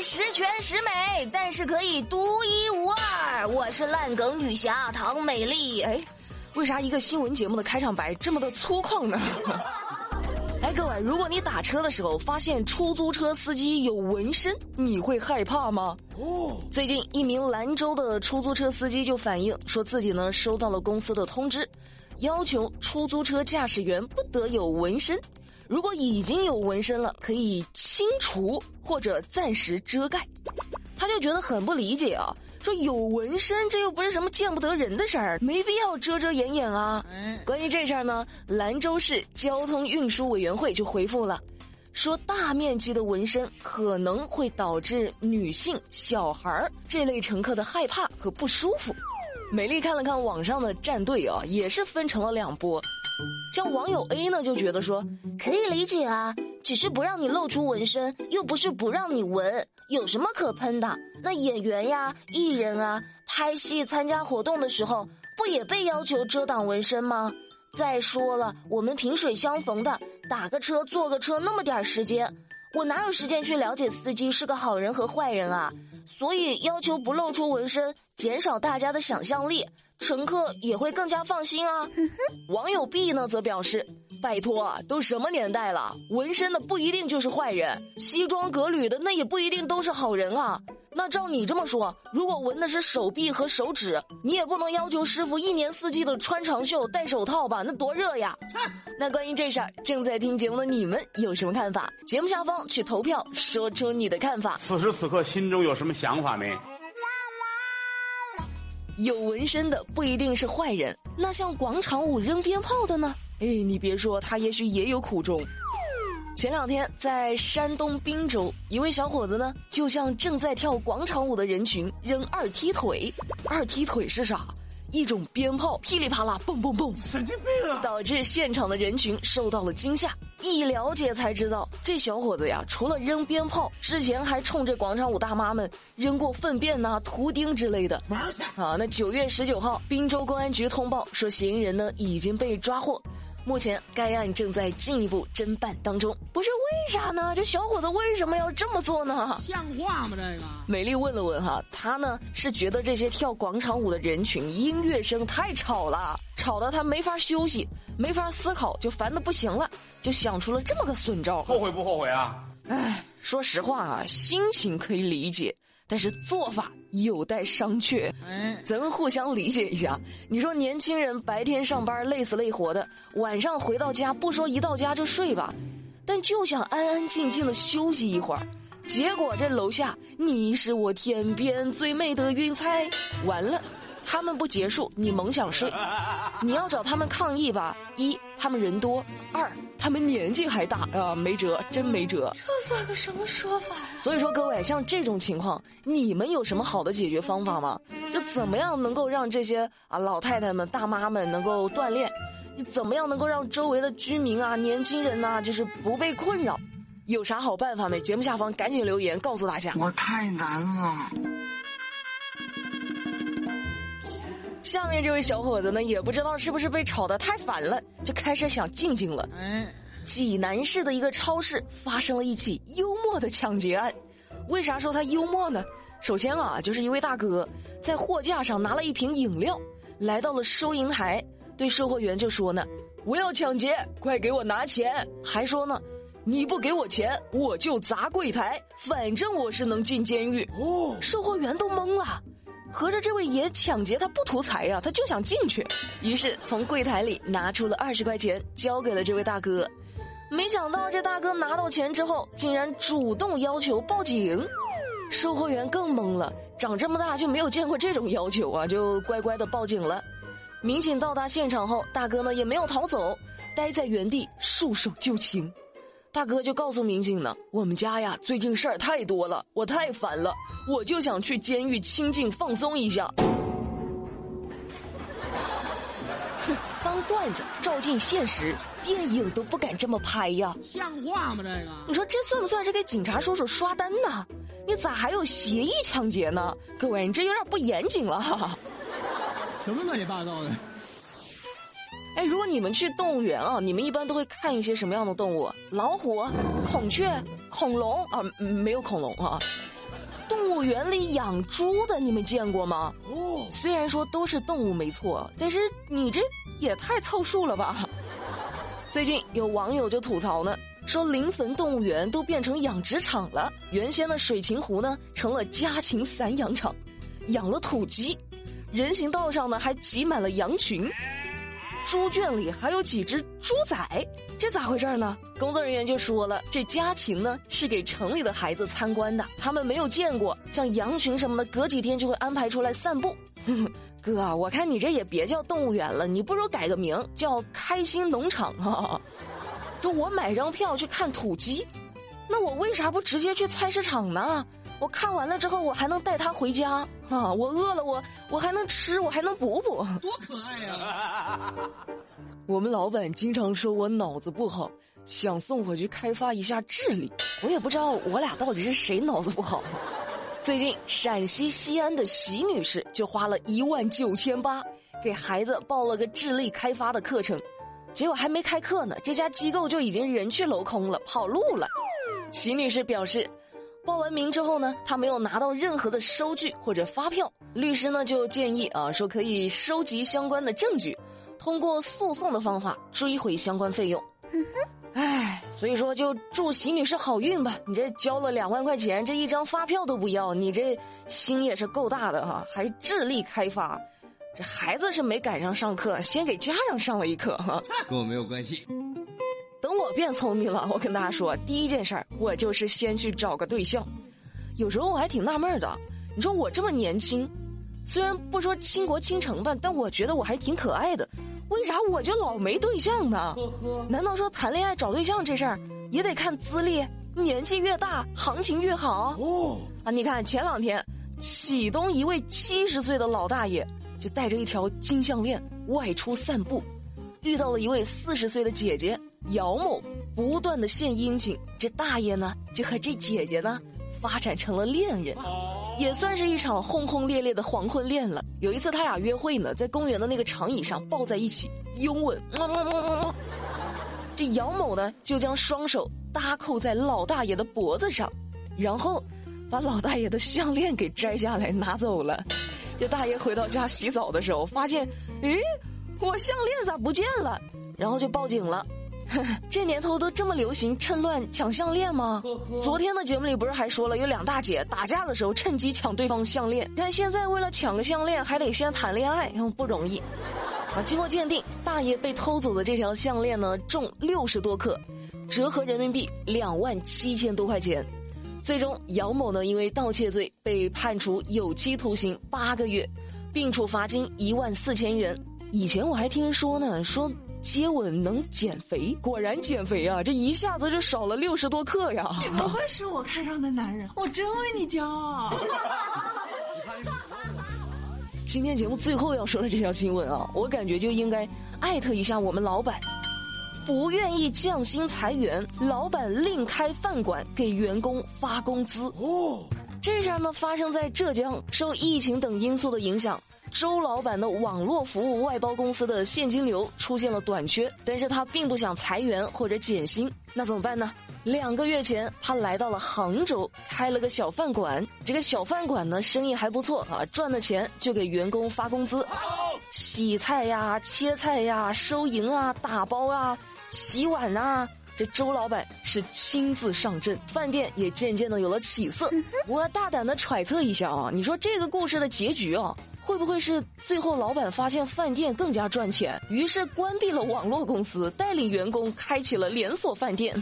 以十全十美，但是可以独一无二。我是烂梗女侠唐美丽。哎，为啥一个新闻节目的开场白这么的粗犷呢？哎，各位，如果你打车的时候发现出租车司机有纹身，你会害怕吗？哦，最近一名兰州的出租车司机就反映说自己呢收到了公司的通知，要求出租车驾驶员不得有纹身。如果已经有纹身了，可以清除或者暂时遮盖。他就觉得很不理解啊，说有纹身这又不是什么见不得人的事儿，没必要遮遮掩掩啊。关于这事儿呢，兰州市交通运输委员会就回复了，说大面积的纹身可能会导致女性、小孩儿这类乘客的害怕和不舒服。美丽看了看网上的战队啊，也是分成了两波。像网友 A 呢，就觉得说可以理解啊，只是不让你露出纹身，又不是不让你纹，有什么可喷的？那演员呀、艺人啊，拍戏、参加活动的时候，不也被要求遮挡纹身吗？再说了，我们萍水相逢的，打个车、坐个车那么点时间，我哪有时间去了解司机是个好人和坏人啊？所以要求不露出纹身，减少大家的想象力。乘客也会更加放心啊。网友 B 呢则表示：“拜托，都什么年代了，纹身的不一定就是坏人，西装革履的那也不一定都是好人啊。那照你这么说，如果纹的是手臂和手指，你也不能要求师傅一年四季的穿长袖、戴手套吧？那多热呀！” 那关于这事儿，正在听节目的你们有什么看法？节目下方去投票，说出你的看法。此时此刻，心中有什么想法没？有纹身的不一定是坏人，那像广场舞扔鞭炮的呢？哎，你别说，他也许也有苦衷。前两天在山东滨州，一位小伙子呢，就向正在跳广场舞的人群扔二踢腿。二踢腿是啥？一种鞭炮噼里啪啦，蹦蹦蹦，神经病啊！导致现场的人群受到了惊吓。一了解才知道，这小伙子呀，除了扔鞭炮，之前还冲着广场舞大妈们扔过粪便呐、图钉之类的。啊，那九月十九号，滨州公安局通报说，嫌疑人呢已经被抓获。目前该案正在进一步侦办当中。不是为啥呢？这小伙子为什么要这么做呢？像话吗？这个美丽问了问哈，他呢是觉得这些跳广场舞的人群音乐声太吵了，吵得他没法休息，没法思考，就烦得不行了，就想出了这么个损招。后悔不后悔啊？唉，说实话啊，心情可以理解。但是做法有待商榷，咱们互相理解一下。你说年轻人白天上班累死累活的，晚上回到家不说一到家就睡吧，但就想安安静静的休息一会儿。结果这楼下你是我天边最美的云彩，完了。他们不结束，你猛想睡，你要找他们抗议吧？一，他们人多；二，他们年纪还大啊，没辙，真没辙。这算个什么说法呀？所以说，各位，像这种情况，你们有什么好的解决方法吗？就怎么样能够让这些啊老太太们、大妈们能够锻炼？你怎么样能够让周围的居民啊、年轻人呐，就是不被困扰？有啥好办法没？节目下方赶紧留言告诉大家。我太难了。下面这位小伙子呢，也不知道是不是被吵得太烦了，就开始想静静了。嗯，济南市的一个超市发生了一起幽默的抢劫案。为啥说他幽默呢？首先啊，就是一位大哥在货架上拿了一瓶饮料，来到了收银台，对售货员就说呢：“我要抢劫，快给我拿钱！”还说呢：“你不给我钱，我就砸柜台，反正我是能进监狱。”哦，售货员都懵了。合着这位爷抢劫他不图财呀，他就想进去，于是从柜台里拿出了二十块钱交给了这位大哥。没想到这大哥拿到钱之后，竟然主动要求报警。售货员更懵了，长这么大就没有见过这种要求啊，就乖乖的报警了。民警到达现场后，大哥呢也没有逃走，待在原地束手就擒。大哥就告诉民警呢：“我们家呀，最近事儿太多了，我太烦了，我就想去监狱清静放松一下。”哼，当段子照进现实，电影都不敢这么拍呀！像话吗？这个，你说这算不算是给警察叔叔刷单呢？你咋还有协议抢劫呢？各位，你这有点不严谨了哈！什么乱七八糟的？哎，如果你们去动物园啊，你们一般都会看一些什么样的动物？老虎、孔雀、恐龙啊？没有恐龙啊。动物园里养猪的，你们见过吗？哦，虽然说都是动物没错，但是你这也太凑数了吧！最近有网友就吐槽呢，说临汾动物园都变成养殖场了，原先的水禽湖呢成了家禽散养场，养了土鸡，人行道上呢还挤满了羊群。猪圈里还有几只猪仔，这咋回事呢？工作人员就说了，这家禽呢是给城里的孩子参观的，他们没有见过，像羊群什么的，隔几天就会安排出来散步。哥，我看你这也别叫动物园了，你不如改个名叫开心农场哈。就我买张票去看土鸡，那我为啥不直接去菜市场呢？我看完了之后，我还能带它回家啊！我饿了，我我还能吃，我还能补补，多可爱呀！我们老板经常说我脑子不好，想送我去开发一下智力。我也不知道我俩到底是谁脑子不好。最近陕西西安的席女士就花了一万九千八给孩子报了个智力开发的课程，结果还没开课呢，这家机构就已经人去楼空了，跑路了。席女士表示。报完名之后呢，他没有拿到任何的收据或者发票。律师呢就建议啊，说可以收集相关的证据，通过诉讼的方法追回相关费用。唉，所以说就祝席女士好运吧。你这交了两万块钱，这一张发票都不要，你这心也是够大的哈，还智力开发。这孩子是没赶上上课，先给家长上了一课哈，跟我没有关系。等我变聪明了，我跟大家说，第一件事儿，我就是先去找个对象。有时候我还挺纳闷的，你说我这么年轻，虽然不说倾国倾城吧，但我觉得我还挺可爱的，为啥我就老没对象呢？难道说谈恋爱找对象这事儿也得看资历？年纪越大，行情越好？哦啊！你看前两天，启东一位七十岁的老大爷就带着一条金项链外出散步，遇到了一位四十岁的姐姐。姚某不断的献殷勤，这大爷呢就和这姐姐呢发展成了恋人，也算是一场轰轰烈烈的黄昏恋了。有一次他俩约会呢，在公园的那个长椅上抱在一起拥吻，这姚某呢就将双手搭扣在老大爷的脖子上，然后把老大爷的项链给摘下来拿走了。这大爷回到家洗澡的时候，发现，诶，我项链咋不见了？然后就报警了。这年头都这么流行趁乱抢项链吗？昨天的节目里不是还说了有两大姐打架的时候趁机抢对方项链？看现在为了抢个项链还得先谈恋爱，不容易。啊，经过鉴定，大爷被偷走的这条项链呢重六十多克，折合人民币两万七千多块钱。最终，姚某呢因为盗窃罪被判处有期徒刑八个月，并处罚金一万四千元。以前我还听人说呢，说。接吻能减肥，果然减肥啊！这一下子就少了六十多克呀！你不会是我看上的男人，我真为你骄傲。今天节目最后要说的这条新闻啊，我感觉就应该艾特一下我们老板，不愿意降薪裁员，老板另开饭馆给员工发工资。哦，这事儿呢发生在浙江，受疫情等因素的影响。周老板的网络服务外包公司的现金流出现了短缺，但是他并不想裁员或者减薪，那怎么办呢？两个月前，他来到了杭州，开了个小饭馆。这个小饭馆呢，生意还不错啊，赚的钱就给员工发工资，洗菜呀、切菜呀、收银啊、打包啊、洗碗啊。这周老板是亲自上阵，饭店也渐渐的有了起色。我大胆的揣测一下啊，你说这个故事的结局啊，会不会是最后老板发现饭店更加赚钱，于是关闭了网络公司，带领员工开启了连锁饭店？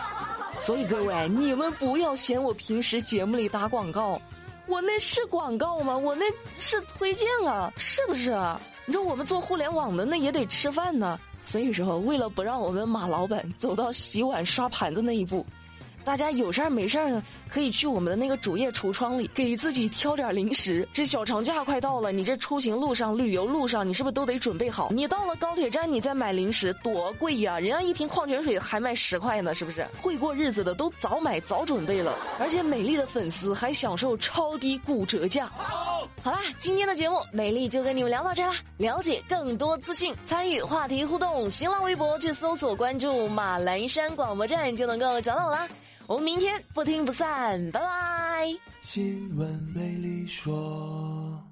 所以各位，你们不要嫌我平时节目里打广告，我那是广告吗？我那是推荐啊，是不是啊？你说我们做互联网的，那也得吃饭呢。所以说，为了不让我们马老板走到洗碗刷盘子那一步。大家有事儿没事儿呢，可以去我们的那个主页橱窗里给自己挑点零食。这小长假快到了，你这出行路上、旅游路上，你是不是都得准备好？你到了高铁站，你再买零食多贵呀！人家一瓶矿泉水还卖十块呢，是不是？会过日子的都早买早准备了，而且美丽的粉丝还享受超低骨折价。好啦，今天的节目美丽就跟你们聊到这啦。了解更多资讯，参与话题互动，新浪微博去搜索关注马栏山广播站就能够找到我啦。我们明天不听不散，拜拜。新闻美丽说。